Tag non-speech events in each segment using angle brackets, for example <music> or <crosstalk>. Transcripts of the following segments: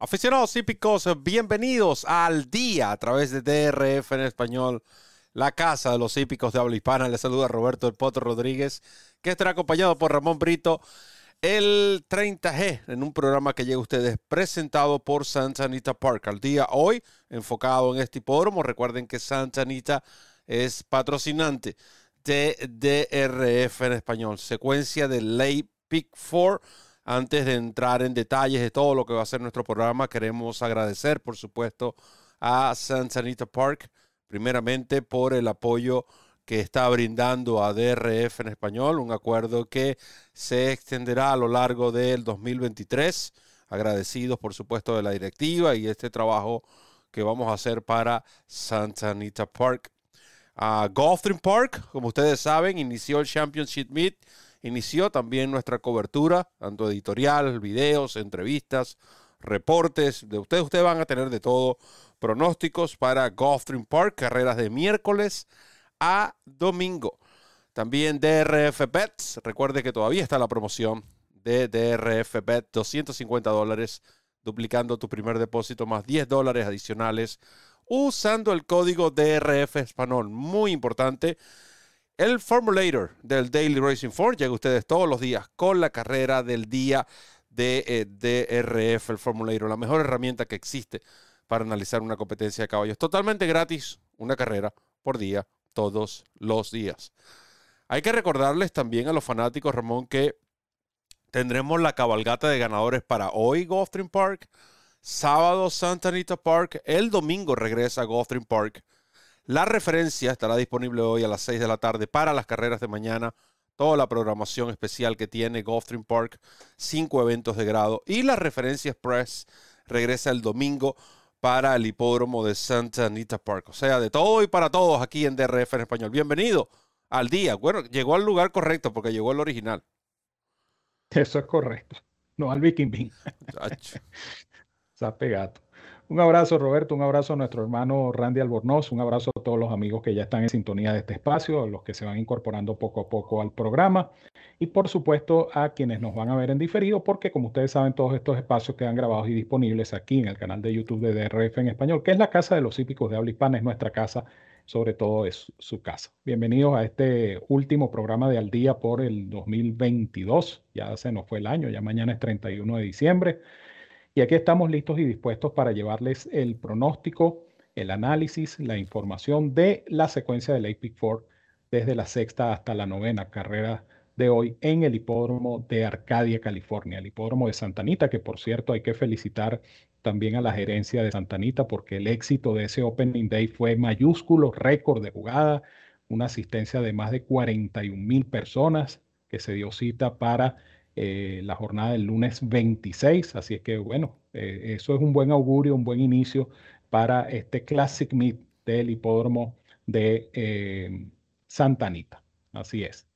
Aficionados hípicos, bienvenidos al día a través de DRF en español, la casa de los hípicos de habla hispana. Les saluda Roberto El Poto Rodríguez, que estará acompañado por Ramón Brito el 30G en un programa que llega a ustedes presentado por Santa Anita Park. Al día hoy, enfocado en este hipódromo. Recuerden que Santa Anita es patrocinante de DRF en español, secuencia de Late Pick 4 antes de entrar en detalles de todo lo que va a ser nuestro programa, queremos agradecer, por supuesto, a Santa Anita Park, primeramente por el apoyo que está brindando a DRF en español, un acuerdo que se extenderá a lo largo del 2023. Agradecidos, por supuesto, de la directiva y este trabajo que vamos a hacer para Santa Anita Park. Uh, Park, como ustedes saben, inició el Championship Meet inició también nuestra cobertura, tanto editorial, videos, entrevistas, reportes. De ustedes, ustedes van a tener de todo. Pronósticos para Gulfstream Park, carreras de miércoles a domingo. También DRF Bets. Recuerde que todavía está la promoción de DRF Bet, 250 dólares, duplicando tu primer depósito más 10 dólares adicionales usando el código DRF Español. Muy importante. El Formulator del Daily Racing Form llega a ustedes todos los días con la carrera del día de eh, DRF, el Formulator, la mejor herramienta que existe para analizar una competencia de caballos. Totalmente gratis, una carrera por día, todos los días. Hay que recordarles también a los fanáticos, Ramón, que tendremos la cabalgata de ganadores para hoy, Gulfstream Park, sábado Santa Anita Park, el domingo regresa a Park la referencia estará disponible hoy a las 6 de la tarde para las carreras de mañana. Toda la programación especial que tiene Gulfstream Park, cinco eventos de grado. Y la referencia express regresa el domingo para el hipódromo de Santa Anita Park. O sea, de todo y para todos aquí en DRF en español. Bienvenido al día. Bueno, llegó al lugar correcto porque llegó el original. Eso es correcto. No al Viking Bean. Se ha <laughs> pegado. Un abrazo, Roberto, un abrazo a nuestro hermano Randy Albornoz, un abrazo a todos los amigos que ya están en sintonía de este espacio, a los que se van incorporando poco a poco al programa y por supuesto a quienes nos van a ver en diferido, porque como ustedes saben, todos estos espacios quedan grabados y disponibles aquí en el canal de YouTube de DRF en español, que es la casa de los hípicos de habla hispana, es nuestra casa, sobre todo es su casa. Bienvenidos a este último programa de Al Día por el 2022, ya se nos fue el año, ya mañana es 31 de diciembre. Y aquí estamos listos y dispuestos para llevarles el pronóstico, el análisis, la información de la secuencia del APIC 4 desde la sexta hasta la novena carrera de hoy en el hipódromo de Arcadia, California, el hipódromo de Santanita, que por cierto hay que felicitar también a la gerencia de Santanita porque el éxito de ese Opening Day fue mayúsculo, récord de jugada, una asistencia de más de 41 mil personas que se dio cita para eh, la jornada del lunes 26. Así es que, bueno, eh, eso es un buen augurio, un buen inicio para este Classic Meet del hipódromo de eh, Santa Anita. Así es.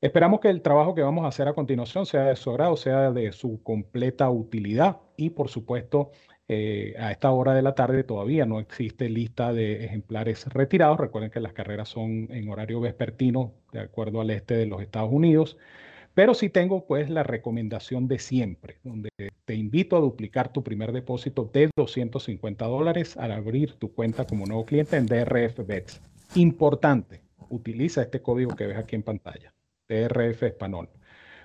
Esperamos que el trabajo que vamos a hacer a continuación sea de su agrado, sea de su completa utilidad y, por supuesto, a esta hora de la tarde todavía no existe lista de ejemplares retirados. Recuerden que las carreras son en horario vespertino, de acuerdo al este de los Estados Unidos. Pero sí tengo pues la recomendación de siempre, donde te invito a duplicar tu primer depósito de 250 dólares al abrir tu cuenta como nuevo cliente en DRF Bets. Importante, utiliza este código que ves aquí en pantalla, DRF Español.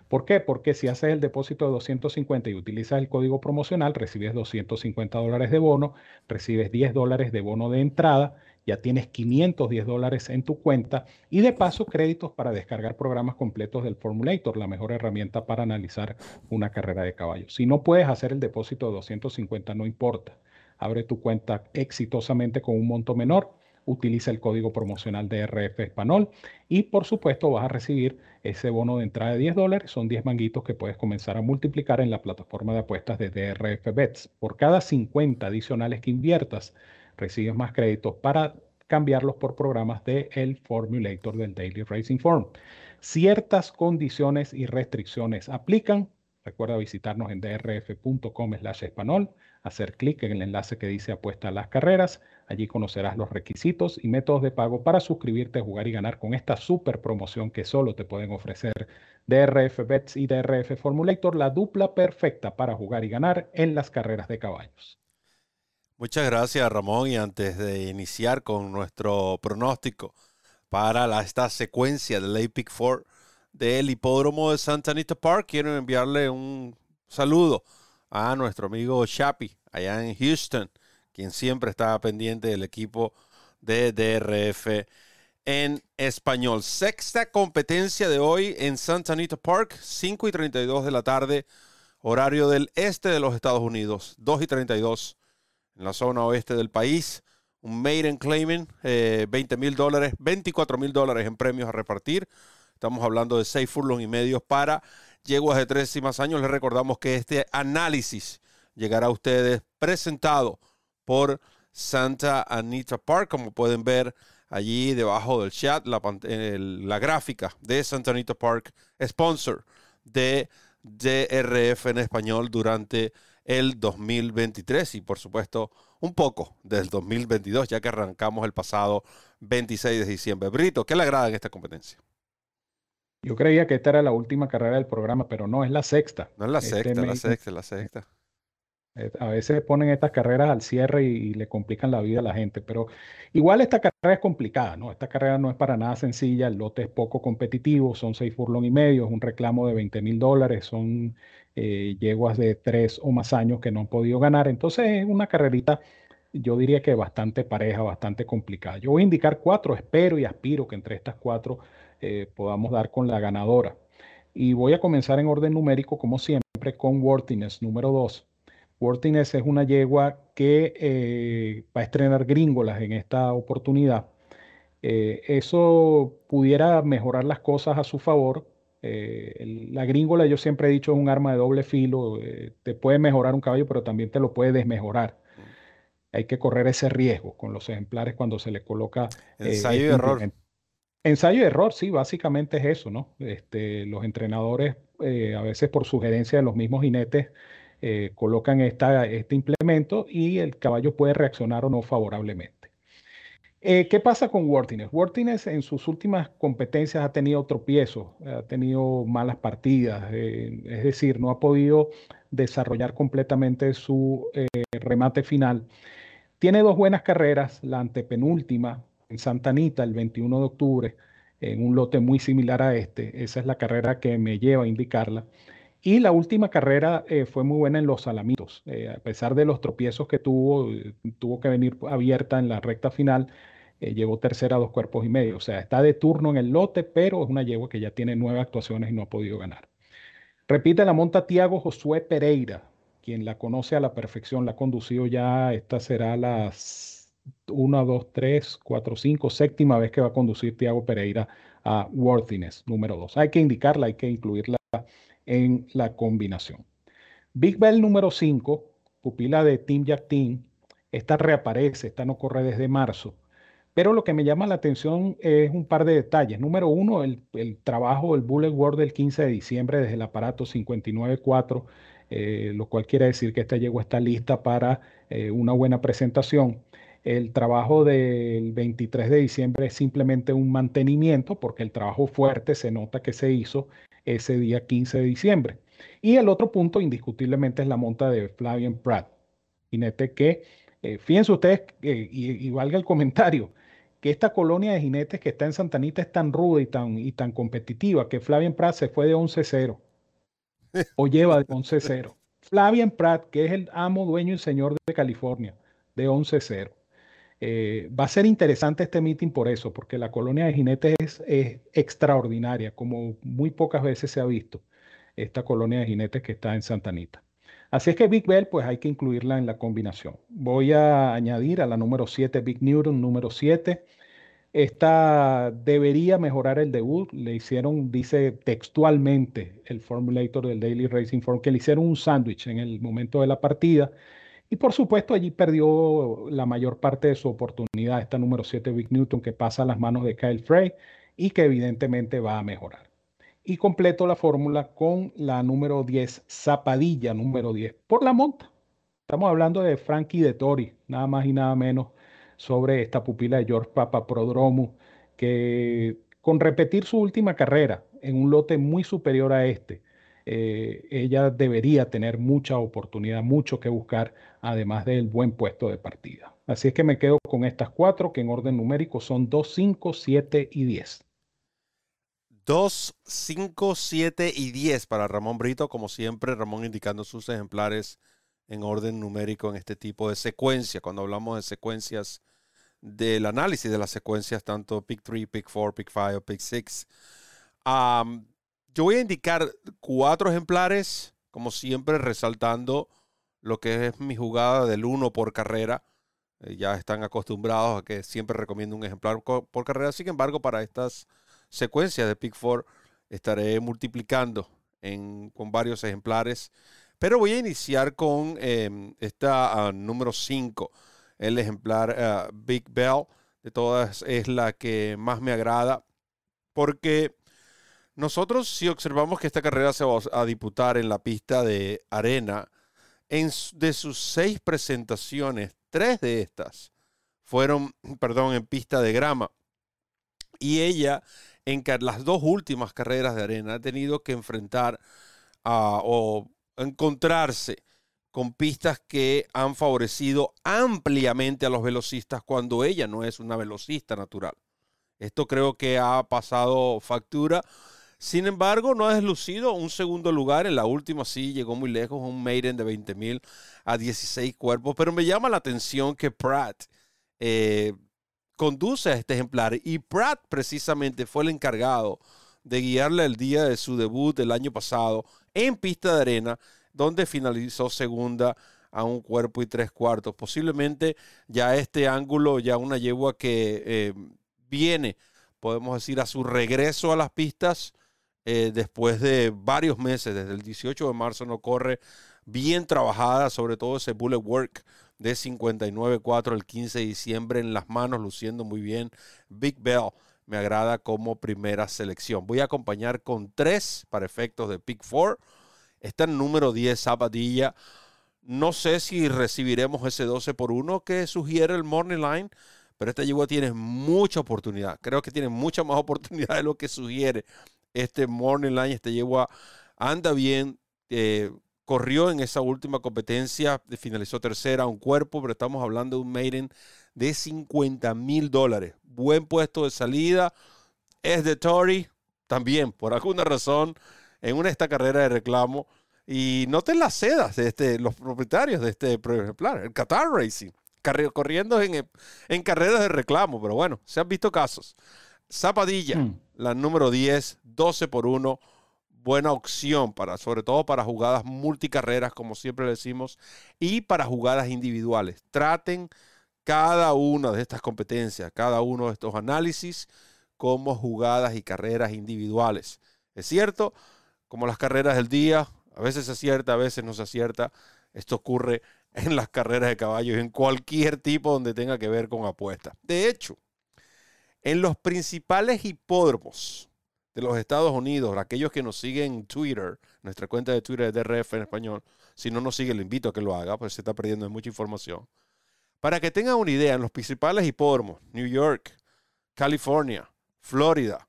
¿Por qué? Porque si haces el depósito de 250 y utilizas el código promocional, recibes 250 dólares de bono, recibes 10 dólares de bono de entrada ya tienes 510 dólares en tu cuenta y de paso créditos para descargar programas completos del Formulator, la mejor herramienta para analizar una carrera de caballos. Si no puedes hacer el depósito de 250, no importa. Abre tu cuenta exitosamente con un monto menor, utiliza el código promocional de RF Español y por supuesto vas a recibir ese bono de entrada de 10 dólares. Son 10 manguitos que puedes comenzar a multiplicar en la plataforma de apuestas de DRF Bets. Por cada 50 adicionales que inviertas, recibes más créditos para cambiarlos por programas de el Formulator del Daily Racing Form. Ciertas condiciones y restricciones aplican. Recuerda visitarnos en drf.com slash español. Hacer clic en el enlace que dice apuesta a las carreras. Allí conocerás los requisitos y métodos de pago para suscribirte, jugar y ganar con esta super promoción que solo te pueden ofrecer DRF Bets y DRF Formulator, la dupla perfecta para jugar y ganar en las carreras de caballos. Muchas gracias Ramón y antes de iniciar con nuestro pronóstico para la, esta secuencia del Epic Four del hipódromo de Santa Anita Park, quiero enviarle un saludo a nuestro amigo Chapi allá en Houston, quien siempre estaba pendiente del equipo de DRF en español. Sexta competencia de hoy en Santa Anita Park, 5 y 32 de la tarde, horario del este de los Estados Unidos, 2 y 32 en la zona oeste del país. Un maiden claiming, 20 mil dólares, 24 mil dólares en premios a repartir. Estamos hablando de 6 furlongs y medios para yeguas de tres y más años. Les recordamos que este análisis llegará a ustedes presentado por Santa Anita Park, como pueden ver allí debajo del chat, la, la gráfica de Santa Anita Park, sponsor de DRF en español durante el 2023 y por supuesto un poco del 2022, ya que arrancamos el pasado 26 de diciembre. Brito, ¿qué le agrada en esta competencia? Yo creía que esta era la última carrera del programa, pero no, es la sexta. No es la este sexta, la sexta, la sexta. Eh, a veces ponen estas carreras al cierre y, le complican la vida a la gente, pero igual esta carrera es complicada, ¿no? Esta carrera no es para nada sencilla, el lote es poco competitivo, son seis furlong y medio, es un reclamo de 20 mil dólares, son eh, yeguas de tres o más años que no han podido ganar, entonces es una carrerita, yo diría que bastante pareja, bastante complicada. Yo voy a indicar cuatro, espero y aspiro que entre estas cuatro eh, podamos dar con la ganadora. Y voy a comenzar en orden numérico, como siempre, con Worthiness número 2. Worthiness es una yegua que eh, va a estrenar gringolas en esta oportunidad. Eh, eso pudiera mejorar las cosas a su favor. la gringola, yo siempre he dicho, es un arma de doble filo. te puede mejorar un caballo, pero también te lo puede desmejorar. Hay que correr ese riesgo con los ejemplares cuando se le coloca. Ensayo y error. Ensayo y error, sí, básicamente es eso, ¿no? Este, los entrenadores, eh, a veces por sugerencia de los mismos jinetes, eh, colocan este implemento y el caballo puede reaccionar o no favorablemente. Eh, ¿Qué pasa con Worthiness? Worthiness en sus últimas competencias ha tenido tropiezos, ha tenido malas partidas, es decir, no ha podido desarrollar completamente su remate final. Tiene dos buenas carreras, la antepenúltima en Santa Anita el 21 de octubre, en un lote muy similar a este. Esa es la carrera que me lleva a indicarla. Y la última carrera eh, fue muy buena en los Salamitos. Eh, a pesar de los tropiezos que tuvo, eh, tuvo que venir abierta en la recta final. llegó tercera a dos cuerpos y medio. O sea, está de turno en el lote, pero es una yegua que ya tiene nueve actuaciones y no ha podido ganar. Repite la monta Tiago Josué Pereira, quien la conoce a la perfección, la ha conducido ya, esta será las 1, 2, 3, 4, 5, séptima vez que va a conducir Tiago Pereira a Worthiness número 2. Hay que indicarla, hay que incluirla en la combinación. Big Bell número 5, pupila de Team Jack Team, esta reaparece, esta no corre desde marzo. Pero lo que me llama la atención es un par de detalles. Número uno, el, trabajo del Bullet World del 15 de diciembre desde el aparato 594, eh, lo cual quiere decir que esta yegua está lista para eh, una buena presentación. El trabajo del 23 de diciembre es simplemente un mantenimiento porque el trabajo fuerte se nota que se hizo ese día 15 de diciembre. Y el otro punto indiscutiblemente es la monta de Flavian Pratt, jinete que, eh, fíjense ustedes, y, valga el comentario, que esta colonia de jinetes que está en Santanita es tan ruda y tan, y tan competitiva que Flavian Pratt se fue de 11-0 o lleva de 11-0. <laughs> Flavian Pratt, que es el amo, dueño y señor de California, de 11-0. Eh, va a ser interesante este meeting por eso, porque la colonia de jinetes es, extraordinaria, como muy pocas veces se ha visto esta colonia de jinetes que está en Santa Anita. Así es que Big Bell, pues hay que incluirla en la combinación. Voy a añadir a la número 7, Big Newton, número 7. Esta debería mejorar el debut. Le hicieron, dice textualmente el formulator del Daily Racing Form, que le hicieron un sándwich en el momento de la partida y por supuesto allí perdió la mayor parte de su oportunidad esta número 7 Big Newton que pasa a las manos de Kyle Frey y que evidentemente va a mejorar. Y completo la fórmula con la número 10, Zapadilla número 10, por la monta. Estamos hablando de Frankie de Tori, nada más y nada menos, sobre esta pupila de George Prodromo, que con repetir su última carrera en un lote muy superior a este, eh, ella debería tener mucha oportunidad, mucho que buscar, además del buen puesto de partida. Así es que me quedo con estas cuatro, que en orden numérico son 2, 5, 7 y 10. 2, 5, 7 y 10 para Ramón Brito, como siempre, Ramón indicando sus ejemplares en orden numérico en este tipo de secuencia. Cuando hablamos de secuencias del análisis de las secuencias, tanto pick 3, pick 4, pick 5 o pick 6. Yo voy a indicar cuatro ejemplares, como siempre, resaltando lo que es mi jugada del uno por carrera. Eh, ya están acostumbrados a que siempre recomiendo un ejemplar por carrera. Sin embargo, para estas secuencias de Pick 4 estaré multiplicando con varios ejemplares. Pero voy a iniciar con em, esta ah, número 5, el ejemplar ah, Big Bell. De todas es la que más me agrada porque nosotros, si observamos que esta carrera se va a disputar en la pista de arena, en, de sus seis presentaciones, tres de estas fueron, perdón, en pista de grama. Y ella, en las dos últimas carreras de arena, ha tenido que enfrentar o encontrarse con pistas que han favorecido ampliamente a los velocistas cuando ella no es una velocista natural. Esto creo que ha pasado factura sin embargo, no ha deslucido un segundo lugar. En la última sí llegó muy lejos, un maiden de 20 mil a 16 cuerpos. Pero me llama la atención que Pratt eh, conduce a este ejemplar. Y Pratt precisamente fue el encargado de guiarle el día de su debut del año pasado en pista de arena, donde finalizó segunda a un cuerpo y tres cuartos. Posiblemente ya este ángulo, ya una yegua que eh, viene, podemos decir, a su regreso a las pistas eh, después de varios meses, desde el 18 de marzo no corre bien trabajada, sobre todo ese bullet work de 59.4 el 15 de diciembre en las manos, luciendo muy bien. Big Bell me agrada como primera selección. Voy a acompañar con tres para efectos de Pick 4. Está en número 10, Zapadilla. No sé si recibiremos ese 12 por 1 que sugiere el Morning Line, pero esta yegua tiene mucha oportunidad. Creo que tiene mucha más <laughs> oportunidad de lo que sugiere este Morning Line, este yegua anda bien. Eh, corrió en esa última competencia, finalizó tercera, un cuerpo, pero estamos hablando de un maiden de 50 mil dólares. Buen puesto de salida. Es de Tory, también, por alguna razón, en una esta carrera de reclamo. Y noten las sedas de este, los propietarios de este ejemplar, el Qatar Racing, corriendo en, en carreras de reclamo, pero bueno, se han visto casos. Zapadilla, mm. la número 10, 12 por 1. Buena opción para, sobre todo para jugadas multicarreras, como siempre decimos, y para jugadas individuales. Traten cada una de estas competencias, cada uno de estos análisis como jugadas y carreras individuales. Es cierto, como las carreras del día, a veces se acierta, a veces no se acierta. Esto ocurre en las carreras de caballos, en cualquier tipo donde tenga que ver con apuestas. De hecho, en los principales hipódromos de los Estados Unidos, aquellos que nos siguen en Twitter, nuestra cuenta de Twitter de DRF en español, si no nos sigue, le invito a que lo haga, pues se está perdiendo mucha información. Para que tengan una idea, en los principales hipódromos, New York, California, Florida,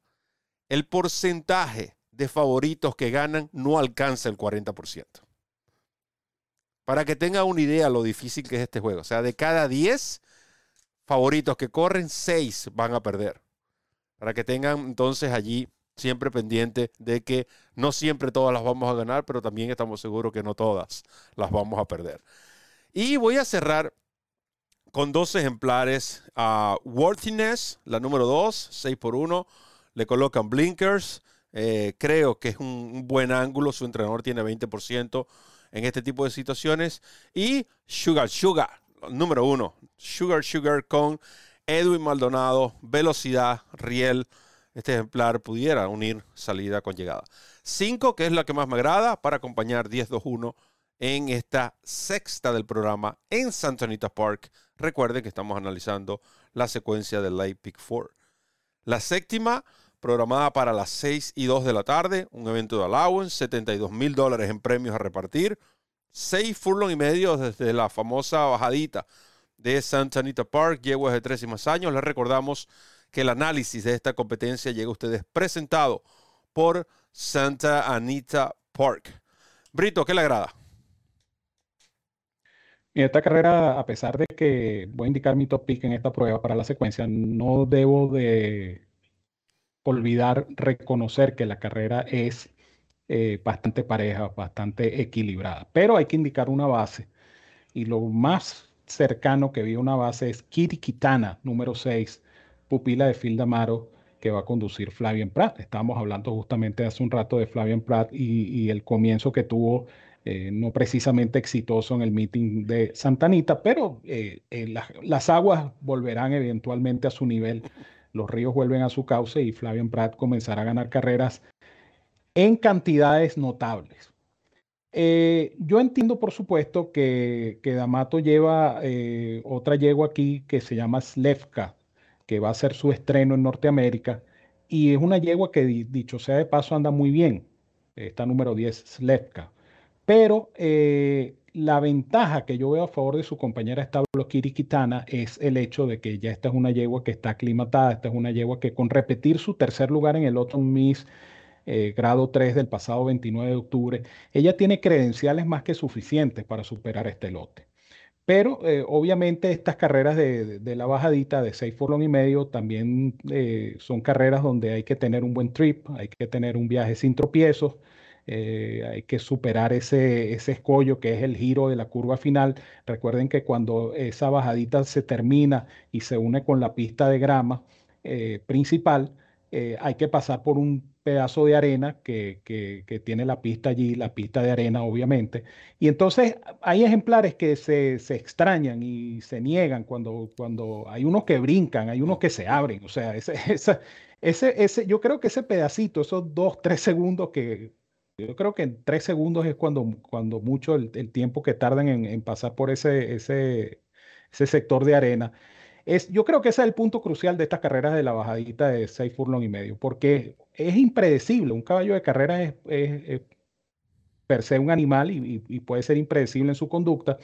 el porcentaje de favoritos que ganan no alcanza el 40%. Para que tengan una idea lo difícil que es este juego. O sea, de cada 10, favoritos que corren, seis van a perder. Para que tengan entonces allí siempre pendiente de que no siempre todas las vamos a ganar, pero también estamos seguros que no todas las vamos a perder. Y voy a cerrar con dos ejemplares. a Worthiness, la número dos, 6 por 1. Le colocan blinkers. Eh, creo que es un, buen ángulo. Su entrenador tiene 20% en este tipo de situaciones. Y Sugar Sugar, número uno, Sugar Sugar con Edwin Maldonado, velocidad, riel. Este ejemplar pudiera unir salida con llegada. Cinco, que es la que más me agrada, para acompañar 10-2-1 en esta sexta del programa en Santa Anita Park. Recuerden que estamos analizando la secuencia del Late Pick 4. La séptima, programada para las 6 y 2 de la tarde, un evento de allowance, 72 mil dólares en premios a repartir, seis furlong y medio desde la famosa bajadita de Santa Anita Park, yeguas de tres y más años. Les recordamos que el análisis de esta competencia llega a ustedes presentado por Santa Anita Park. Brito, ¿qué le agrada? En esta carrera, a pesar de que voy a indicar mi top pick en esta prueba para la secuencia, no debo de olvidar reconocer que la carrera es eh, bastante pareja, bastante equilibrada. Pero hay que indicar una base. Y lo más cercano que vi a una base es Kitana, número 6, pupila de Phil Damaro, que va a conducir Flavian Pratt. Estábamos hablando justamente hace un rato de Flavian Pratt y, el comienzo que tuvo, eh, no precisamente exitoso en el meeting de Santanita, pero eh, las aguas volverán eventualmente a su nivel, los ríos vuelven a su cauce y Flavian Pratt comenzará a ganar carreras en cantidades notables. Eh, yo entiendo, por supuesto, que, que D'Amato lleva eh, otra yegua aquí que se llama Slevka, que va a ser su estreno en Norteamérica, y es una yegua que, dicho sea de paso, anda muy bien. Está número 10, Slevka. Pero eh, la ventaja que yo veo a favor de su compañera establo Kitana es el hecho de que ya esta es una yegua que está aclimatada, esta es una yegua que con repetir su tercer lugar en el Autumn Miss eh, grado 3 del pasado 29 de octubre, ella tiene credenciales más que suficientes para superar este lote. Pero eh, obviamente estas carreras de, la bajadita de 6 furlong y medio también eh, son carreras donde hay que tener un buen trip, hay que tener un viaje sin tropiezos, hay que superar ese, ese escollo que es el giro de la curva final. Recuerden que cuando esa bajadita se termina y se une con la pista de grama principal, hay que pasar por un pedazo de arena que, que, tiene la pista allí, la pista de arena, obviamente. Y entonces hay ejemplares que se, se, extrañan y se niegan cuando, cuando hay unos que brincan, hay unos que se abren. O sea, ese, <laughs> ese, ese, yo creo que ese pedacito, esos dos, tres segundos que... Yo creo que en tres segundos es cuando, cuando mucho el, el tiempo que tardan en, en pasar por ese, ese, ese sector de arena yo creo que ese es el punto crucial de estas carreras de la bajadita de 6 furlong y medio, porque es impredecible. Un caballo de carrera es, per se un animal y, y, puede ser impredecible en su conducta.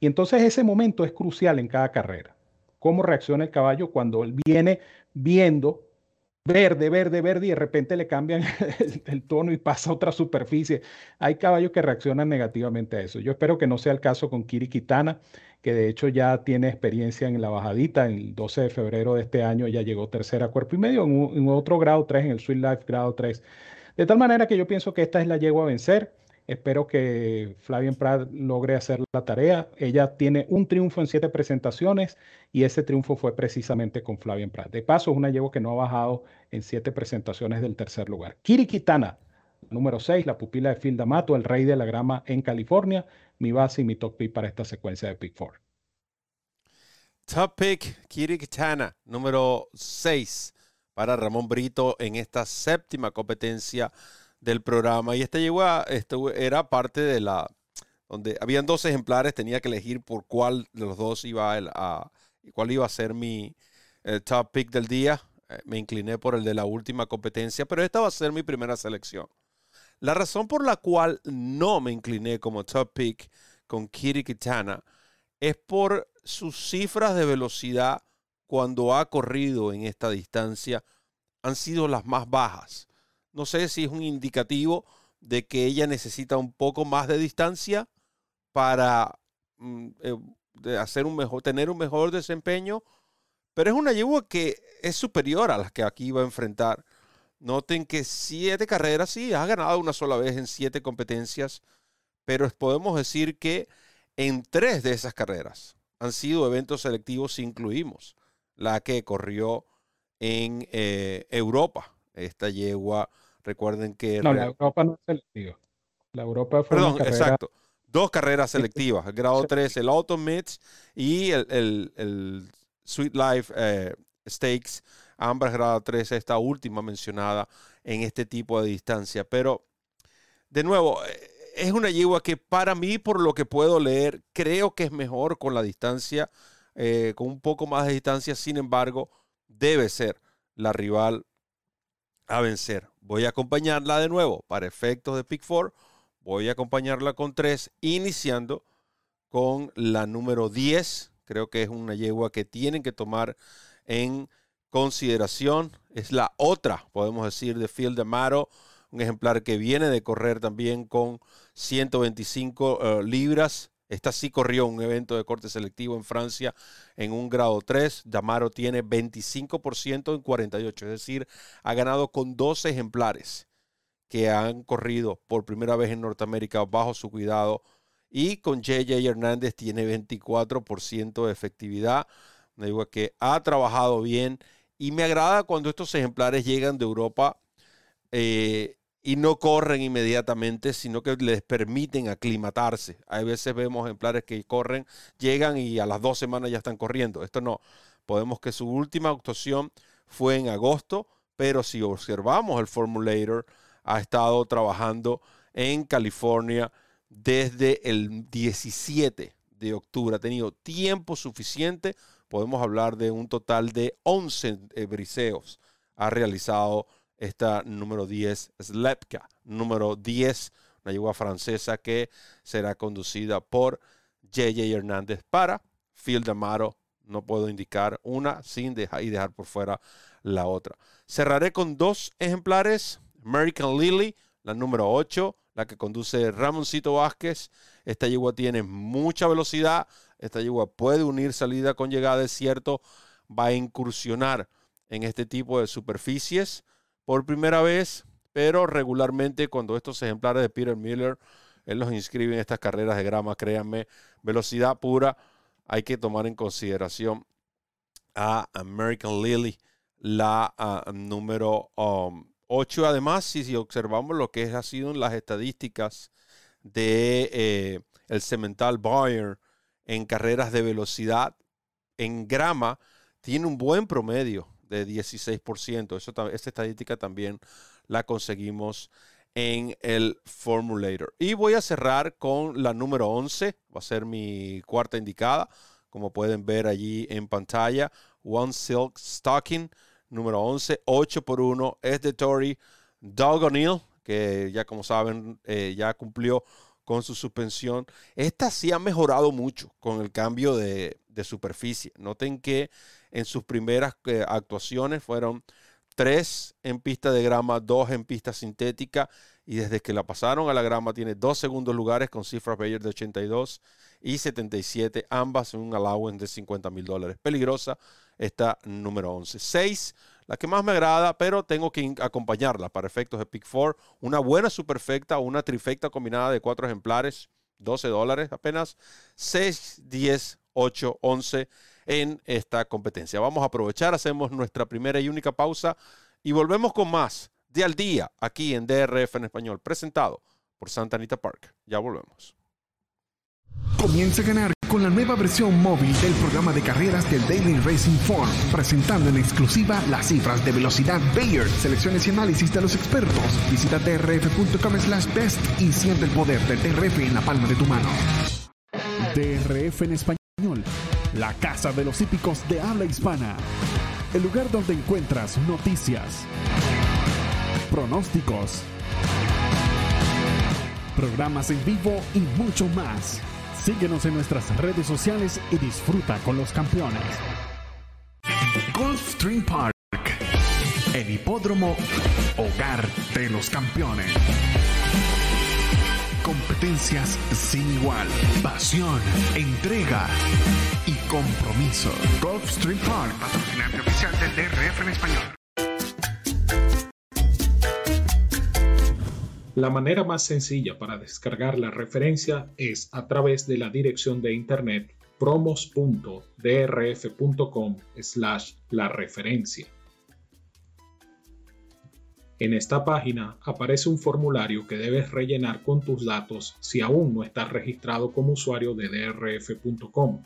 Y entonces ese momento es crucial en cada carrera. Cómo reacciona el caballo cuando él viene viendo verde, verde, verde y de repente le cambian <laughs> el, tono y pasa a otra superficie. Hay caballos que reaccionan negativamente a eso. Yo espero que no sea el caso con Kiri Kitana, que de hecho ya tiene experiencia en la bajadita. El 12 de febrero de este año ya llegó tercera cuerpo y medio en, otro grado 3, en el Sweet Life grado 3. De tal manera que yo pienso que esta es la yegua a vencer. Espero que Flavien Pratt logre hacer la tarea. Ella tiene un triunfo en siete presentaciones y ese triunfo fue precisamente con Flavien Pratt. De paso, es una yegua que no ha bajado en siete presentaciones del tercer lugar. Kiri Kitana, número 6, la pupila de Phil D'Amato, el rey de la grama en California. Mi base y mi top pick para esta secuencia de Pick 4. Top pick, Kiri Kitana, número 6 para Ramón Brito en esta séptima competencia del programa. Y esta yegua esto era parte de la, donde habían dos ejemplares, tenía que elegir por cuál de los dos iba a, cuál iba a ser mi top pick del día. Eh, me incliné por el de la última competencia, pero esta va a ser mi primera selección. La razón por la cual no me incliné como top pick con Kiri Kitana es por sus cifras de velocidad cuando ha corrido en esta distancia han sido las más bajas. No sé si es un indicativo de que ella necesita un poco más de distancia para mm, eh, hacer un mejor, tener un mejor desempeño, pero es una yegua que es superior a las que aquí va a enfrentar. Noten que siete carreras, sí, ha ganado una sola vez en siete competencias, pero podemos decir que en tres de esas carreras han sido eventos selectivos incluimos la que corrió en eh, Europa. Esta yegua Recuerden que... No, la Europa no es selectiva. La Europa fue Perdón, exacto. Dos carreras selectivas. El grado 3, el Mids y el, Sweet Life eh, Stakes. Ambas grado 3, esta última mencionada en este tipo de distancia. Pero, de nuevo, eh, es una yegua que para mí, por lo que puedo leer, creo que es mejor con la distancia, eh, con un poco más de distancia. Sin embargo, debe ser la rival a vencer. Voy a acompañarla de nuevo para efectos de Pick 4. voy a acompañarla con tres, iniciando con la número 10. Creo que es una yegua que tienen que tomar en consideración. Es la otra, podemos decir, de Field de Maro, un ejemplar que viene de correr también con 125 eh, libras. Esta sí corrió un evento de corte selectivo en Francia en un grado 3. Damaro tiene 25% en 48, es decir, ha ganado con 12 ejemplares que han corrido por primera vez en Norteamérica bajo su cuidado. Y con JJ Hernández tiene 24% de efectividad. Una digo que ha trabajado bien y me agrada cuando estos ejemplares llegan de Europa eh, y no corren inmediatamente, sino que les permiten aclimatarse. Hay veces vemos ejemplares que corren, llegan y a las dos semanas ya están corriendo. Esto no. Podemos que su última actuación fue en agosto, pero si observamos el Formulator, ha estado trabajando en California desde el 17 de octubre. Ha tenido tiempo suficiente. Podemos hablar de un total de 11 eh, briseos. Ha realizado esta número 10, Slepka, número 10, una yegua francesa que será conducida por JJ Hernández para Field Amaro. No puedo indicar una sin dejar y dejar por fuera la otra. Cerraré con dos ejemplares American Lily, la número 8, la que conduce Ramoncito Vázquez. Esta yegua tiene mucha velocidad. Esta yegua puede unir salida con llegada, es cierto. Va a incursionar en este tipo de superficies por primera vez, pero regularmente cuando estos ejemplares de Peter Miller, él los inscribe en estas carreras de grama, créanme, velocidad pura, hay que tomar en consideración a American Lily, la ah, número um, 8 además, si, observamos lo que ha sido en las estadísticas de eh, el Cemental Bayern en carreras de velocidad en grama, tiene un buen promedio de 16%. Eso, esta estadística también la conseguimos en el Formulator. Y voy a cerrar con la número 11, va a ser mi cuarta indicada, como pueden ver allí en pantalla, One Silk Stocking número 11, 8 por 1, es de Tory Doug O'Neill, que ya como saben, eh, ya cumplió con su suspensión. Esta sí ha mejorado mucho con el cambio de, superficie. Noten que en sus primeras eh, actuaciones fueron tres en pista de grama, dos en pista sintética, y desde que la pasaron a la grama tiene dos segundos lugares con cifras Bayer de 82 y 77, ambas en un allowance de 50 mil dólares. Peligrosa, esta número 11. 6, la que más me agrada, pero tengo que acompañarla para efectos de Pick 4. Una buena superfecta, una trifecta combinada de cuatro ejemplares, 12 dólares apenas. 6, 10, 8, 11 en esta competencia. Vamos a aprovechar, hacemos nuestra primera y única pausa y volvemos con más de al día aquí en DRF en español, presentado por Santa Anita Park. Ya volvemos. Comienza a ganar con la nueva versión móvil del programa de carreras del Daily Racing Form, presentando en exclusiva las cifras de velocidad Bayer, selecciones y análisis de los expertos. Visita drf.com slash best y siente el poder del DRF en la palma de tu mano. DRF en español, la casa de los hípicos de habla hispana. El lugar donde encuentras noticias, pronósticos, programas en vivo y mucho más. Síguenos en nuestras redes sociales y disfruta con los campeones. Stream Park, el hipódromo hogar de los campeones. Competencias sin igual, pasión, entrega y compromiso. Stream Park, patrocinante oficial del DRF en español. La manera más sencilla para descargar la referencia es a través de la dirección de internet promos.drf.com slash la referencia. En esta página aparece un formulario que debes rellenar con tus datos si aún no estás registrado como usuario de drf.com.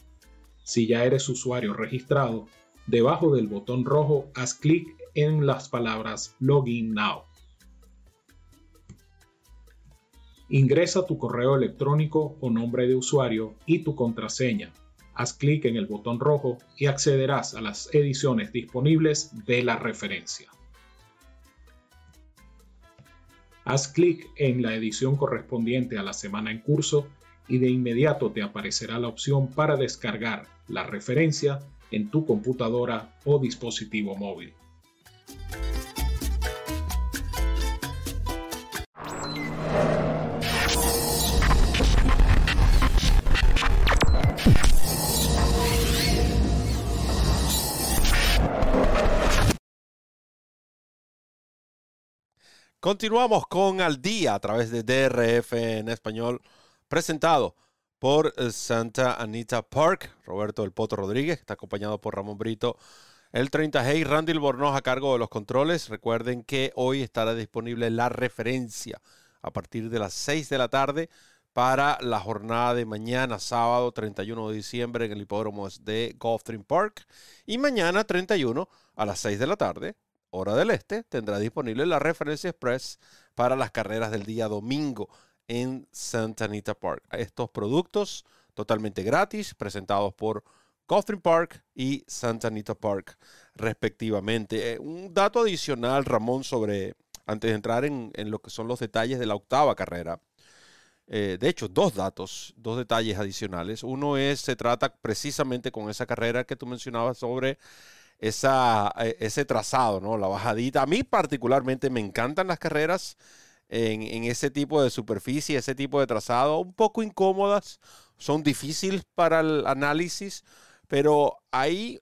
Si ya eres usuario registrado, debajo del botón rojo haz clic en las palabras Login Now. Ingresa tu correo electrónico o nombre de usuario y tu contraseña. Haz clic en el botón rojo y accederás a las ediciones disponibles de la referencia. Haz clic en la edición correspondiente a la semana en curso y de inmediato te aparecerá la opción para descargar la referencia en tu computadora o dispositivo móvil. Continuamos con Al Día a través de DRF en español, presentado por eh, Santa Anita Park, Roberto del Poto Rodríguez, está acompañado por Ramón Brito, el 30G y Randy Bornoz a cargo de los controles. Recuerden que hoy estará disponible la referencia a partir de las 6 de la tarde para la jornada de mañana, sábado 31 de diciembre, en el hipódromo de Gulfstream Park. Y mañana 31 a las 6 de la tarde hora del este, tendrá disponible la referencia express para las carreras del día domingo en Santa Anita Park. Estos productos totalmente gratis, presentados por Gulfstream Park y Santa Anita Park, respectivamente. Eh, un dato adicional, Ramón, sobre, antes de entrar en, lo que son los detalles de la octava carrera. Eh, de hecho, dos datos, dos detalles adicionales. Uno es, se trata precisamente con esa carrera que tú mencionabas sobre esa, eh, ese trazado, ¿no? La bajadita. A mí particularmente me encantan las carreras en, en, ese tipo de superficie, ese tipo de trazado, un poco incómodas, son difíciles para el análisis, pero hay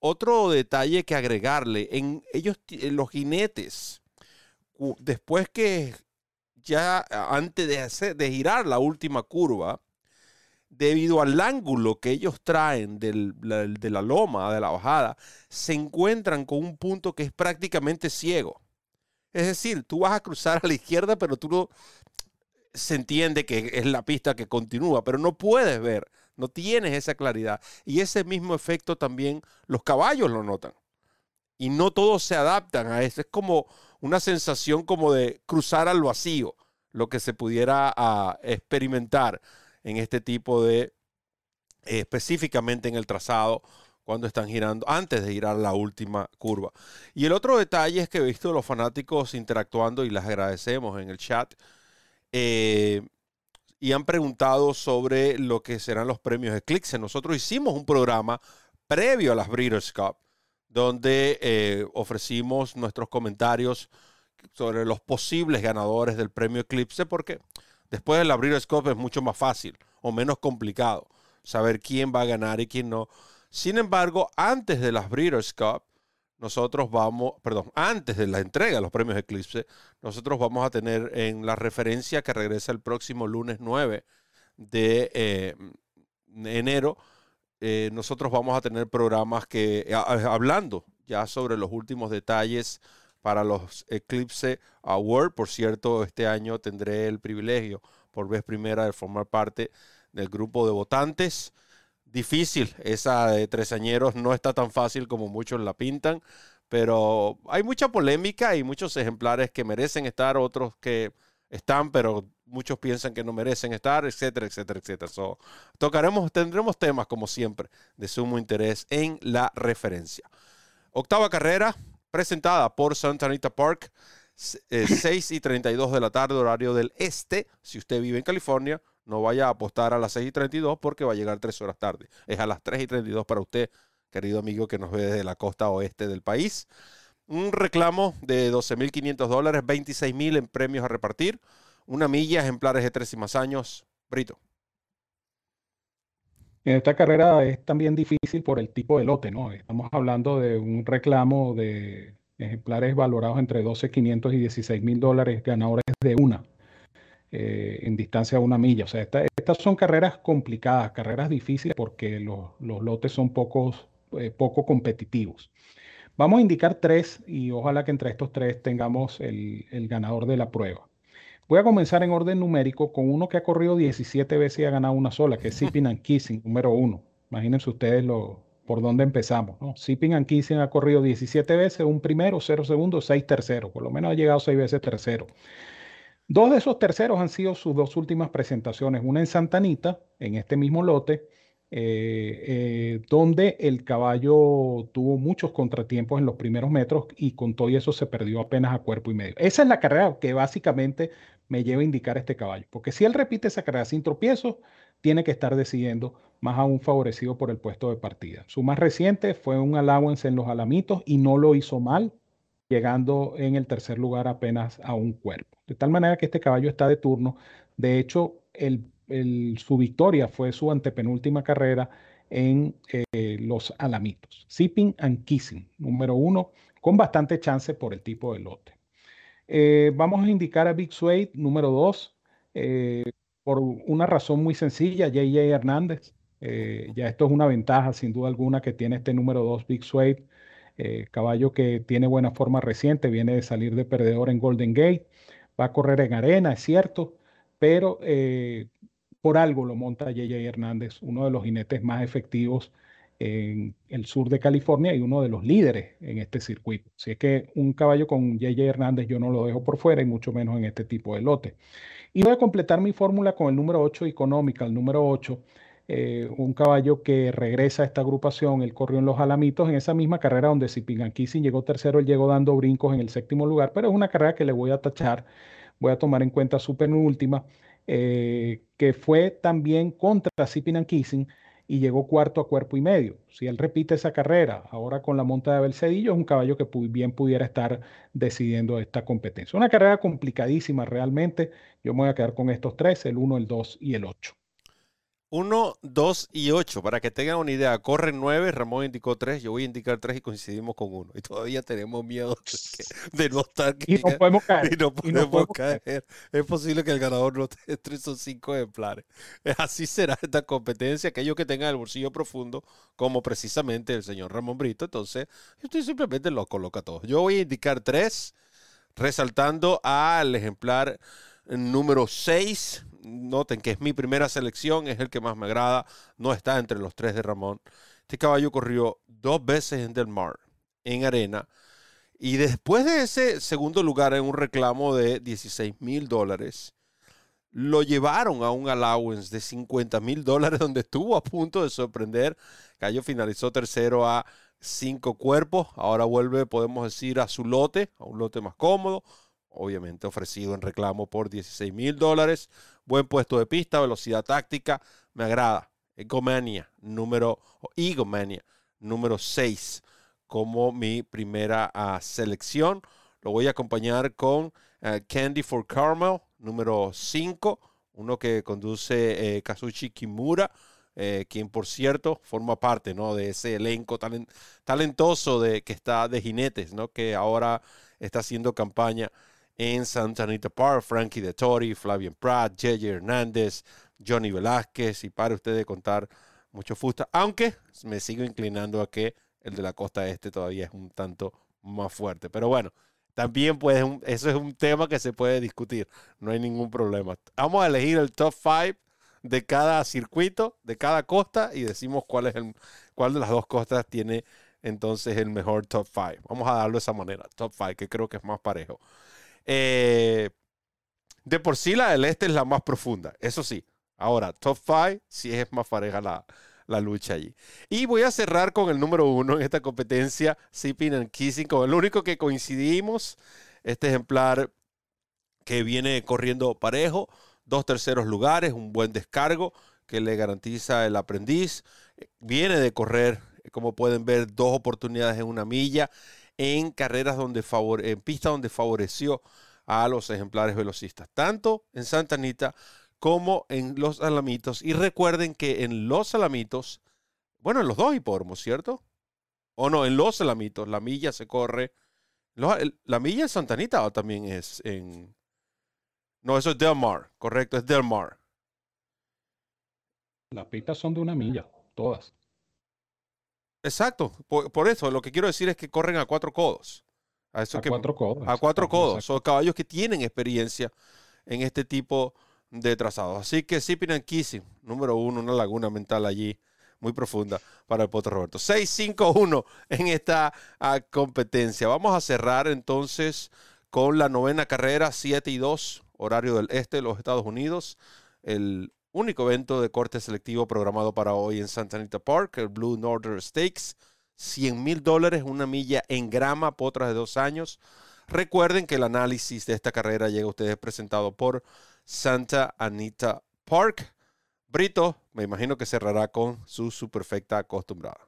otro detalle que agregarle. En ellos, los jinetes, después que ya antes de, de girar la última curva, debido al ángulo que ellos traen de la loma, de la bajada, se encuentran con un punto que es prácticamente ciego. Es decir, tú vas a cruzar a la izquierda, pero tú no se entiende que es la pista que continúa, pero no puedes ver, no tienes esa claridad. Y ese mismo efecto también los caballos lo notan. Y no todos se adaptan a eso. Es como una sensación como de cruzar al vacío, lo que se pudiera ah, experimentar en este tipo de, específicamente en el trazado, cuando están girando, antes de girar la última curva. Y el otro detalle es que he visto los fanáticos interactuando y les agradecemos en el chat. Eh, y han preguntado sobre lo que serán los premios Eclipse. Nosotros hicimos un programa previo a las Breeders' Cup, donde eh, ofrecimos nuestros comentarios sobre los posibles ganadores del premio Eclipse, porque Después del abrir el scope es mucho más fácil o menos complicado saber quién va a ganar y quién no. Sin embargo, antes de las Breeders' Cup, nosotros vamos, perdón, antes de la entrega de los premios Eclipse, nosotros vamos a tener en la referencia que regresa el próximo lunes 9 de eh, enero, eh, nosotros vamos a tener programas que, hablando ya sobre los últimos detalles para los Eclipse Award. Por cierto, este año tendré el privilegio por vez primera de formar parte del grupo de votantes. Difícil, esa de tresañeros no está tan fácil como muchos la pintan, pero hay mucha polémica y muchos ejemplares que merecen estar, otros que están, pero muchos piensan que no merecen estar, etcétera, etcétera, etcétera. tocaremos, tendremos temas como siempre de sumo interés en la referencia. Octava carrera, presentada por Santa Anita Park, 6 eh, <coughs> y 32 de la tarde, horario del este. Si usted vive en California, no vaya a apostar a las 6 y 32 porque va a llegar 3 horas tarde. Es a las 3 y 32 para usted, querido amigo que nos ve desde la costa oeste del país. Un reclamo de 12.500 dólares, 26.000 en premios a repartir. Una milla, ejemplares de tres y más años. Brito. En esta carrera es también difícil por el tipo de lote, ¿no? Estamos hablando de un reclamo de ejemplares valorados entre 12.500 y 16.000 dólares, ganadores de una, eh, en distancia de una milla. O sea, estas son carreras complicadas, carreras difíciles porque los, lotes son pocos, eh, poco competitivos. Vamos a indicar tres y ojalá que entre estos tres tengamos el ganador de la prueba. Voy a comenzar en orden numérico con uno que ha corrido 17 veces y ha ganado una sola, que es Sipping and Kissing, número uno. Imagínense ustedes lo, por dónde empezamos. ¿no? Sipping and Kissing ha corrido 17 veces, un primero, cero segundos, seis terceros. Por lo menos ha llegado seis veces tercero. Dos de esos terceros han sido sus dos últimas presentaciones. Una en Santa Anita, en este mismo lote, donde el caballo tuvo muchos contratiempos en los primeros metros y con todo eso se perdió apenas a cuerpo y medio. Esa es la carrera que básicamente me lleva a indicar este caballo, porque si él repite esa carrera sin tropiezos, tiene que estar decidiendo más aún favorecido por el puesto de partida. Su más reciente fue un allowance en los alamitos y no lo hizo mal, llegando en el tercer lugar apenas a un cuerpo. De tal manera que este caballo está de turno. De hecho, su victoria fue su antepenúltima carrera en eh, los alamitos. Sipping and Kissing, número uno, con bastante chance por el tipo de lote. Eh, vamos a indicar a Big Suede, número dos, eh, por una razón muy sencilla, JJ Hernández. Ya esto es una ventaja, sin duda alguna, que tiene este número 2 Big Suede, caballo que tiene buena forma reciente, viene de salir de perdedor en Golden Gate, va a correr en arena, es cierto, pero por algo lo monta JJ Hernández, uno de los jinetes más efectivos en el sur de California y uno de los líderes en este circuito. Si es que un caballo con JJ Hernández yo no lo dejo por fuera y mucho menos en este tipo de lote. Y voy a completar mi fórmula con el número 8 económica, el número 8 eh, un caballo que regresa a esta agrupación, él corrió en los Alamitos en esa misma carrera donde si Kissing llegó tercero, él llegó dando brincos en el séptimo lugar, pero es una carrera que le voy a tachar, voy a tomar en cuenta su penúltima, eh, que fue también contra Sipinan Kissing y llegó cuarto a cuerpo y medio. Si él repite esa carrera ahora con la monta de Abel Cedillo, es un caballo que bien pudiera estar decidiendo esta competencia. Una carrera complicadísima realmente. Yo me voy a quedar con estos tres, el 1, el 2 y el 8. 1, 2 y 8. Para que tengan una idea, corren 9, Ramón indicó 3, yo voy a indicar 3 y coincidimos con 1. Y todavía tenemos miedo de, no estar. Y no podemos caer. Y no podemos, caer. Es posible que el ganador no esté <laughs> 3 o 5 ejemplares. <laughs> Así será esta competencia. Aquellos que tengan el bolsillo profundo, como precisamente el señor Ramón Brito, entonces, usted simplemente lo coloca todos. Yo voy a indicar 3, resaltando al ejemplar número 6 noten que es mi primera selección, es el que más me agrada, no está entre los tres de Ramón. Este caballo corrió dos veces en Del Mar, en arena, y después de ese segundo lugar en un reclamo de 16 mil dólares, lo llevaron a un allowance de 50 mil dólares <laughs> donde estuvo a punto de sorprender. Cayo finalizó tercero a cinco cuerpos, ahora vuelve, podemos decir, a su lote, a un lote más cómodo, obviamente ofrecido en reclamo por 16 mil dólares. Buen puesto de pista, velocidad táctica, me agrada. Egomania, número, Egomania, número 6, como mi primera uh, selección. Lo voy a acompañar con uh, Candy for Caramel, número 5, uno que conduce eh, Kazuchi Kimura. Eh, quien por cierto forma parte ¿no? de ese elenco talentoso de, que está de jinetes, ¿no? que ahora está haciendo campaña en Santa Anita Park, Frankie de Tori, Flavian Pratt, J.J. Hernández, Johnny Velázquez, y para usted de contar mucho fusta, aunque me sigo inclinando a que el de la costa este todavía es un tanto más fuerte. Pero bueno, también puede, eso es un tema que se puede discutir, no hay ningún problema. Vamos a elegir el top 5 de cada circuito, de cada costa, y decimos cuál, es el, cuál de las dos costas tiene entonces el mejor top 5. Vamos a darlo de esa manera, top 5, que creo que es más parejo. Eh, de por sí la del este es la más profunda, eso sí. Ahora, top 5 sí es más pareja la, la lucha allí. Y voy a cerrar con el número uno en esta competencia, Sipping and Kissing, con el único que coincidimos. Este ejemplar que viene corriendo parejo, dos terceros lugares, un buen descargo que le garantiza el aprendiz. Viene de correr, como pueden ver, dos oportunidades en una milla en carreras donde favore, en pistas donde favoreció a los ejemplares velocistas, tanto en Santa Anita como en los Alamitos. Y recuerden que en los Alamitos, bueno, en los dos hipódromos, ¿cierto? O no, en los Alamitos, la milla se corre. La milla en Santa Anita también es en. No, eso es Del Mar, correcto, es Del Mar. Las pistas son de una milla, todas. Exacto, por, eso lo que quiero decir es que corren a cuatro codos. A, cuatro codos. A cuatro codos. Son caballos que tienen experiencia en este tipo de trazados. Así que Sipping and Kissing, número uno, una laguna mental allí muy profunda para el Potro Roberto. 6-5-1 en esta ah, competencia. Vamos a cerrar entonces con la novena carrera, 7 y 2, horario del este de los Estados Unidos. El único evento de corte selectivo programado para hoy en Santa Anita Park, el Blue Northern Stakes. 100 mil dólares, una milla en grama, potras de dos años. Recuerden que el análisis de esta carrera llega a ustedes presentado por Santa Anita Park. Brito, me imagino que cerrará con su superfecta acostumbrada.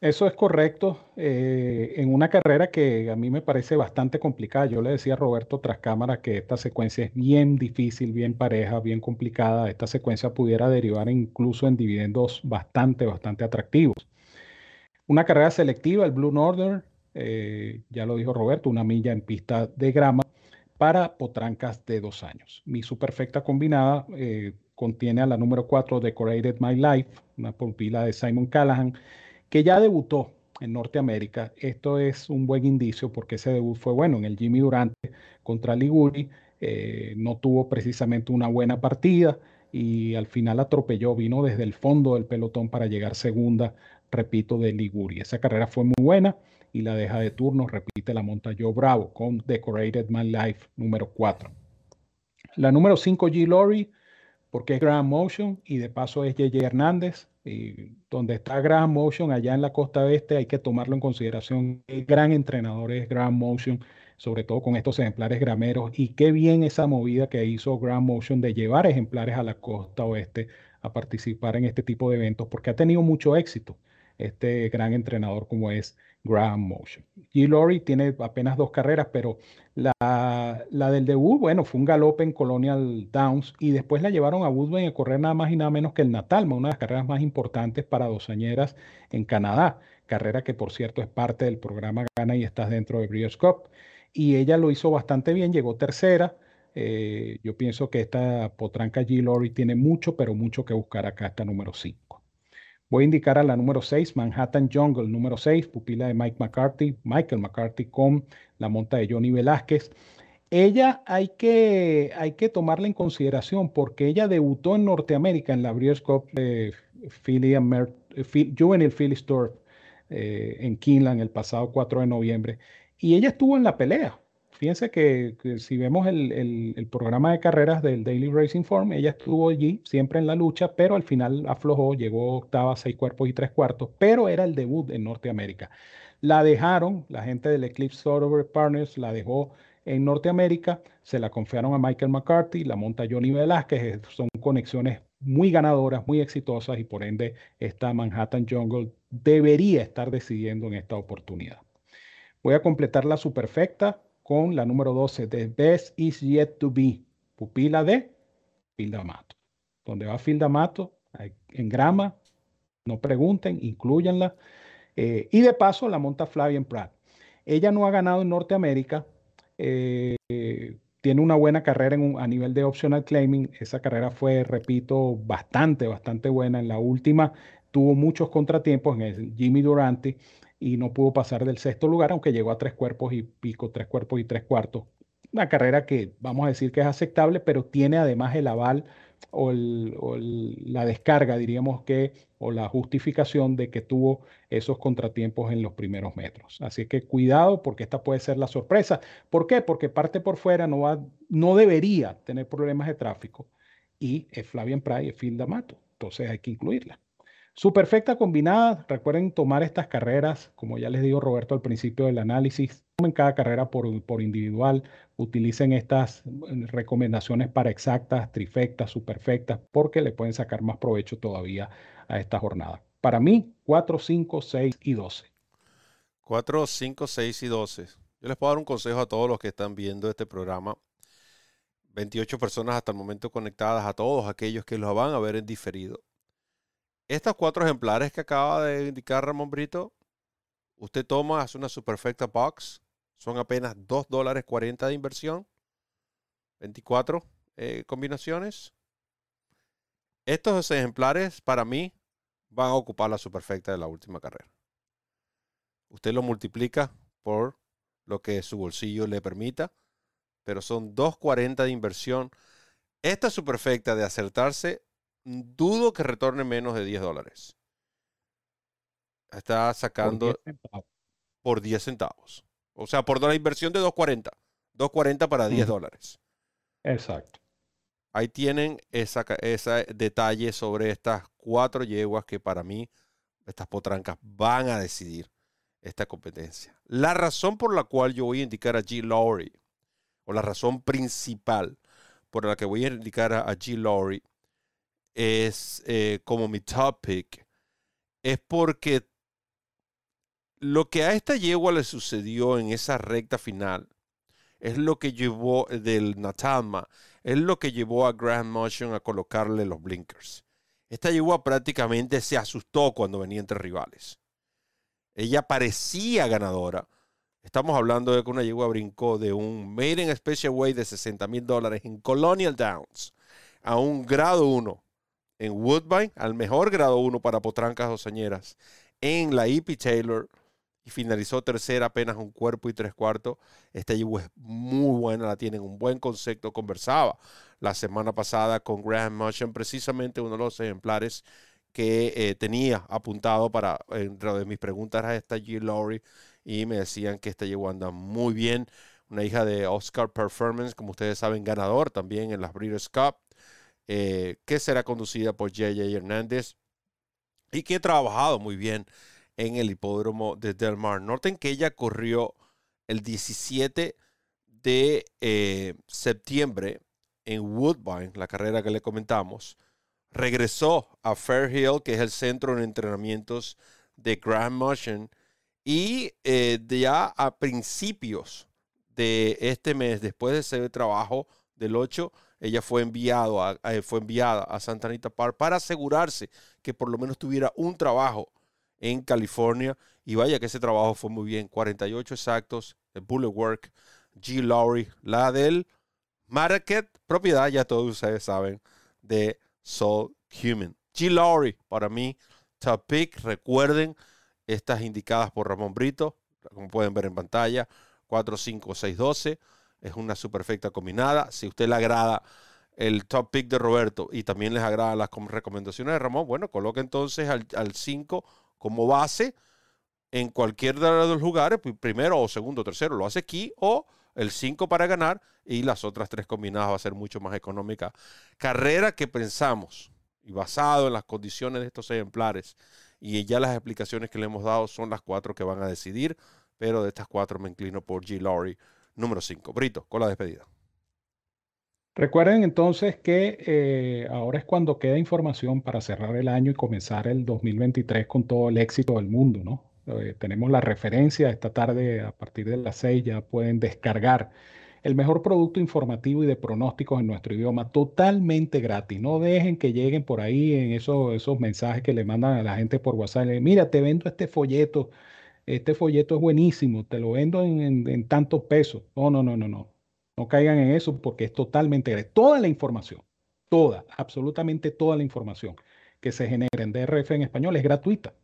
Eso es correcto. Eh, en una carrera que a mí me parece bastante complicada. Yo le decía a Roberto tras cámara que esta secuencia es bien difícil, bien pareja, bien complicada. Esta secuencia pudiera derivar incluso en dividendos bastante, bastante atractivos. Una carrera selectiva, el Blue Northern, eh, ya lo dijo Roberto, una milla en pista de grama para potrancas de dos años. Mi superfecta combinada eh, contiene a la número 4 Decorated My Life, una pupila de Simon Callahan que ya debutó en Norteamérica. Esto es un buen indicio porque ese debut fue bueno en el Jimmy Durante contra Liguri. Eh, no tuvo precisamente una buena partida y al final atropelló, vino desde el fondo del pelotón para llegar segunda, repito, de Liguri. Esa carrera fue muy buena y la deja de turno, repite la monta Joe Bravo con Decorated My Life número 4. La número 5 G Lori, porque es Grand Motion y de paso es JJ Hernández, y donde está Graham Motion, allá en la costa oeste, hay que tomarlo en consideración. El gran entrenador es Graham Motion, sobre todo con estos ejemplares grameros. Y qué bien esa movida que hizo Graham Motion de llevar ejemplares a la costa oeste a participar en este tipo de eventos, porque ha tenido mucho éxito este gran entrenador como es Graham Motion. G. Lori tiene apenas dos carreras, pero la, la, del debut, bueno, fue un galope en Colonial Downs y después la llevaron a Woodbine a correr nada más y nada menos que el Natalma, una de las carreras más importantes para dosañeras en Canadá, carrera que por cierto es parte del programa Gana y estás dentro de Breeders' Cup. Y ella lo hizo bastante bien, llegó tercera. Eh, yo pienso que esta potranca G. Lori tiene mucho, pero mucho que buscar acá, esta número 5. Voy a indicar a la número 6, Manhattan Jungle, número 6, pupila de Mike McCarthy, Michael McCarthy con la monta de Johnny Velázquez. Ella hay que, hay que tomarla en consideración porque ella debutó en Norteamérica en la Breeders' Cup de Philly, Philly Store eh, en Keeneland el pasado 4 de noviembre y ella estuvo en la pelea. Fíjense que, si vemos el, programa de carreras del Daily Racing Form, ella estuvo allí siempre en la lucha, pero al final aflojó, llegó octava, seis cuerpos y tres cuartos, pero era el debut en Norteamérica. La dejaron, la gente del Eclipse Software Partners la dejó en Norteamérica, se la confiaron a Michael McCarthy, la monta Johnny Velázquez, son conexiones muy ganadoras, muy exitosas y por ende esta Manhattan Jungle debería estar decidiendo en esta oportunidad. Voy a completar la superfecta con la número 12, The Best Is Yet to Be, pupila de Fildamato. Donde va Fildamato, en grama, no pregunten, incluyanla. Eh, y de paso la monta Flavian Pratt. Ella no ha ganado en Norteamérica, eh, tiene una buena carrera en a nivel de optional claiming. Esa carrera fue, repito, bastante, bastante buena. En la última tuvo muchos contratiempos en el Jimmy Durante y no pudo pasar del sexto lugar, aunque llegó a tres cuerpos y pico, tres cuerpos y tres cuartos. Una carrera que vamos a decir que es aceptable, pero tiene además el aval o, la descarga, diríamos que, o la justificación de que tuvo esos contratiempos en los primeros metros. Así que cuidado porque esta puede ser la sorpresa. ¿Por qué? Porque parte por fuera no, va, no debería tener problemas de tráfico y es Flavian Pry, es Phil D'Amato. Entonces hay que incluirla. Su perfecta combinada, recuerden tomar estas carreras, como ya les digo Roberto al principio del análisis, tomen cada carrera por, por individual, utilicen estas mm, recomendaciones para exactas, trifectas, superfectas, porque le pueden sacar más provecho todavía a esta jornada. Para mí, 4, 5, 6 y 12. 4, 5, 6 y 12. Yo les puedo dar un consejo a todos los que están viendo este programa. 28 personas hasta el momento conectadas, a todos aquellos que los van a ver en diferido estos cuatro ejemplares que acaba de indicar Ramón Brito, usted toma, hace una superfecta box, son apenas 2 dólares 40 de inversión, 24 eh, combinaciones. Estos ejemplares para mí van a ocupar la superfecta de la última carrera. Usted lo multiplica por lo que su bolsillo le permita, pero son 2.40 de inversión. Esta superfecta de acertarse dudo que retorne menos de 10 dólares. Está sacando por 10 centavos. O sea, por la inversión de 2.40. 2.40 para 10 dólares. Exacto. ahí tienen ese esa detalle sobre estas cuatro yeguas que para mí, estas potrancas, van a decidir esta competencia. La razón por la cual yo voy a indicar a G. Lowry, o la razón principal por la que voy a indicar a, G. Lowry, es eh, como mi topic, es porque lo que a esta yegua le sucedió en esa recta final es lo que llevó del Natalma, es lo que llevó a Grand Motion a colocarle los blinkers. Esta yegua prácticamente se asustó cuando venía entre rivales. Ella parecía ganadora. Estamos hablando de que una yegua brincó de un Made in Special Way de 60 mil dólares en Colonial Downs a un grado 1 en Woodbine, al mejor grado 1 para potrancas dosañeras en la EP Taylor y finalizó tercera, apenas un cuerpo y tres cuartos. Esta yegua es muy buena, la tienen un buen concepto. Conversaba la semana pasada con Graham Motion, precisamente uno de los ejemplares que eh, tenía apuntado para, entre de mis preguntas a esta G. Y me decían que esta yegua anda muy bien. Una hija de Oscar Performance, como ustedes saben, ganador también en las Breeders' Cup, eh, que será conducida por J.J. Hernández y que ha trabajado muy bien en el hipódromo de Del Mar. Noten que ella corrió el 17 de eh, septiembre en Woodbine, la carrera que le comentamos. Regresó a Fairhill, que es el centro de entrenamientos de Grand Motion. Y eh, ya a principios de este mes, después de ese trabajo del 8, ella fue, enviado a, fue enviada a Santa Anita Park para asegurarse que por lo menos tuviera un trabajo en California. Y vaya que ese trabajo fue muy bien. 48 exactos, el Bullet Work, G. Lowry, la del Market, propiedad, ya todos ustedes saben, de Soul Human. G. Lowry, para mí, top pick. Recuerden, estas indicadas por Ramón Brito, como pueden ver en pantalla, 4, 5, 6, 12. Es una superfecta combinada. Si a usted le agrada el top pick de Roberto y también les agrada las recomendaciones de Ramón, bueno, coloque entonces al 5 como base en cualquier de los lugares, primero o segundo o tercero lo hace aquí o el 5 para ganar y las otras tres combinadas va a ser mucho más económica. Carrera que pensamos y basado en las condiciones de estos ejemplares y ya las explicaciones que le hemos dado son las cuatro que van a decidir, pero de estas cuatro me inclino por G. Laurie número 5. Brito, con la despedida. Recuerden entonces que eh, ahora es cuando queda información para cerrar el año y comenzar el 2023 con todo el éxito del mundo, ¿no? Eh, tenemos la referencia esta tarde a partir de las 6 ya pueden descargar el mejor producto informativo y de pronósticos en nuestro idioma totalmente gratis. No dejen que lleguen por ahí en esos, esos mensajes que le mandan a la gente por WhatsApp. Mira, te vendo este folleto. Este folleto es buenísimo, te lo vendo en, tantos pesos. No, no, no, no, no. No caigan en eso porque es totalmente gratis. Toda la información, toda, absolutamente toda la información que se genera en DRF en español es gratuita.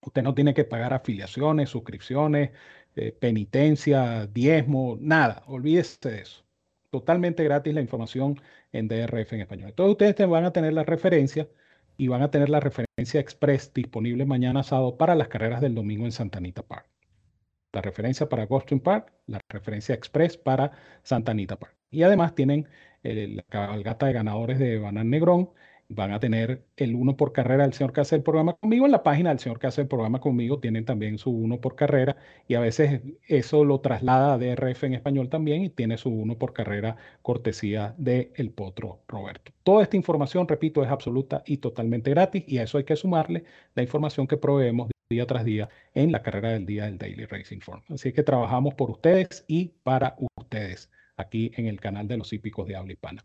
Usted no tiene que pagar afiliaciones, suscripciones, eh, penitencia, diezmo, nada. Olvídese de eso. Totalmente gratis la información en DRF en español. Entonces ustedes van a tener la referencia y van a tener la referencia express disponible mañana sábado para las carreras del domingo en Santa Anita Park la referencia para Gulfstream Park, la referencia express para Santa Anita Park. Y además tienen la cabalgata de ganadores de Banán Negrón. Van a tener el uno por carrera del señor que hace el programa conmigo. En la página del señor que hace el programa conmigo tienen también su uno por carrera y a veces eso lo traslada a DRF en español también y tiene su uno por carrera cortesía de El Potro Roberto. Toda esta información, repito, es absoluta y totalmente gratis y a eso hay que sumarle la información que proveemos día tras día en la carrera del día del Daily Racing Form. Así que trabajamos por ustedes y para ustedes aquí en el canal de los hípicos de habla hispana.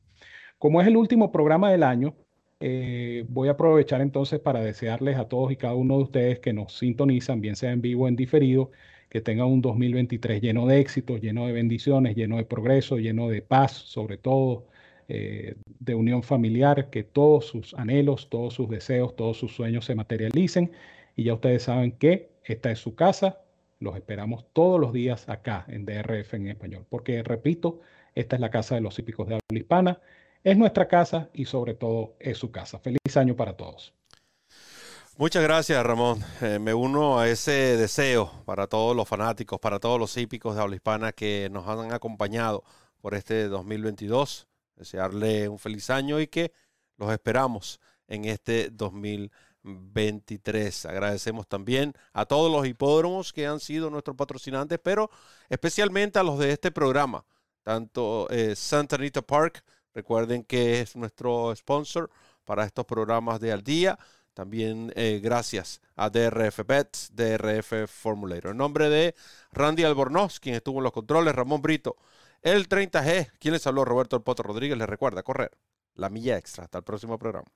Como es el último programa del año, eh, voy a aprovechar entonces para desearles a todos y cada uno de ustedes que nos sintonizan, bien sea en vivo o en diferido, que tengan un 2023 lleno de éxitos, lleno de bendiciones, lleno de progreso, lleno de paz, sobre todo eh, de unión familiar, que todos sus anhelos, todos sus deseos, todos sus sueños se materialicen y ya ustedes saben que esta es su casa. Los esperamos todos los días acá en DRF en español. Porque, repito, esta es la casa de los hípicos de habla hispana. Es nuestra casa y sobre todo es su casa. Feliz año para todos. Muchas gracias, Ramón. Eh, me uno a ese deseo para todos los fanáticos, para todos los hípicos de habla hispana que nos han acompañado por este 2022. desearle un feliz año y que los esperamos en este 2023. Agradecemos también a todos los hipódromos que han sido nuestros patrocinantes, pero especialmente a los de este programa, tanto eh, Santa Anita Park, recuerden que es nuestro sponsor para estos programas de al día. También eh, gracias a DRF Bets, DRF Formulator. En nombre de Randy Albornoz, quien estuvo en los controles, Ramón Brito, el 30G, quien les habló, Roberto El Poto Rodríguez, les recuerda correr la milla extra. Hasta el próximo programa.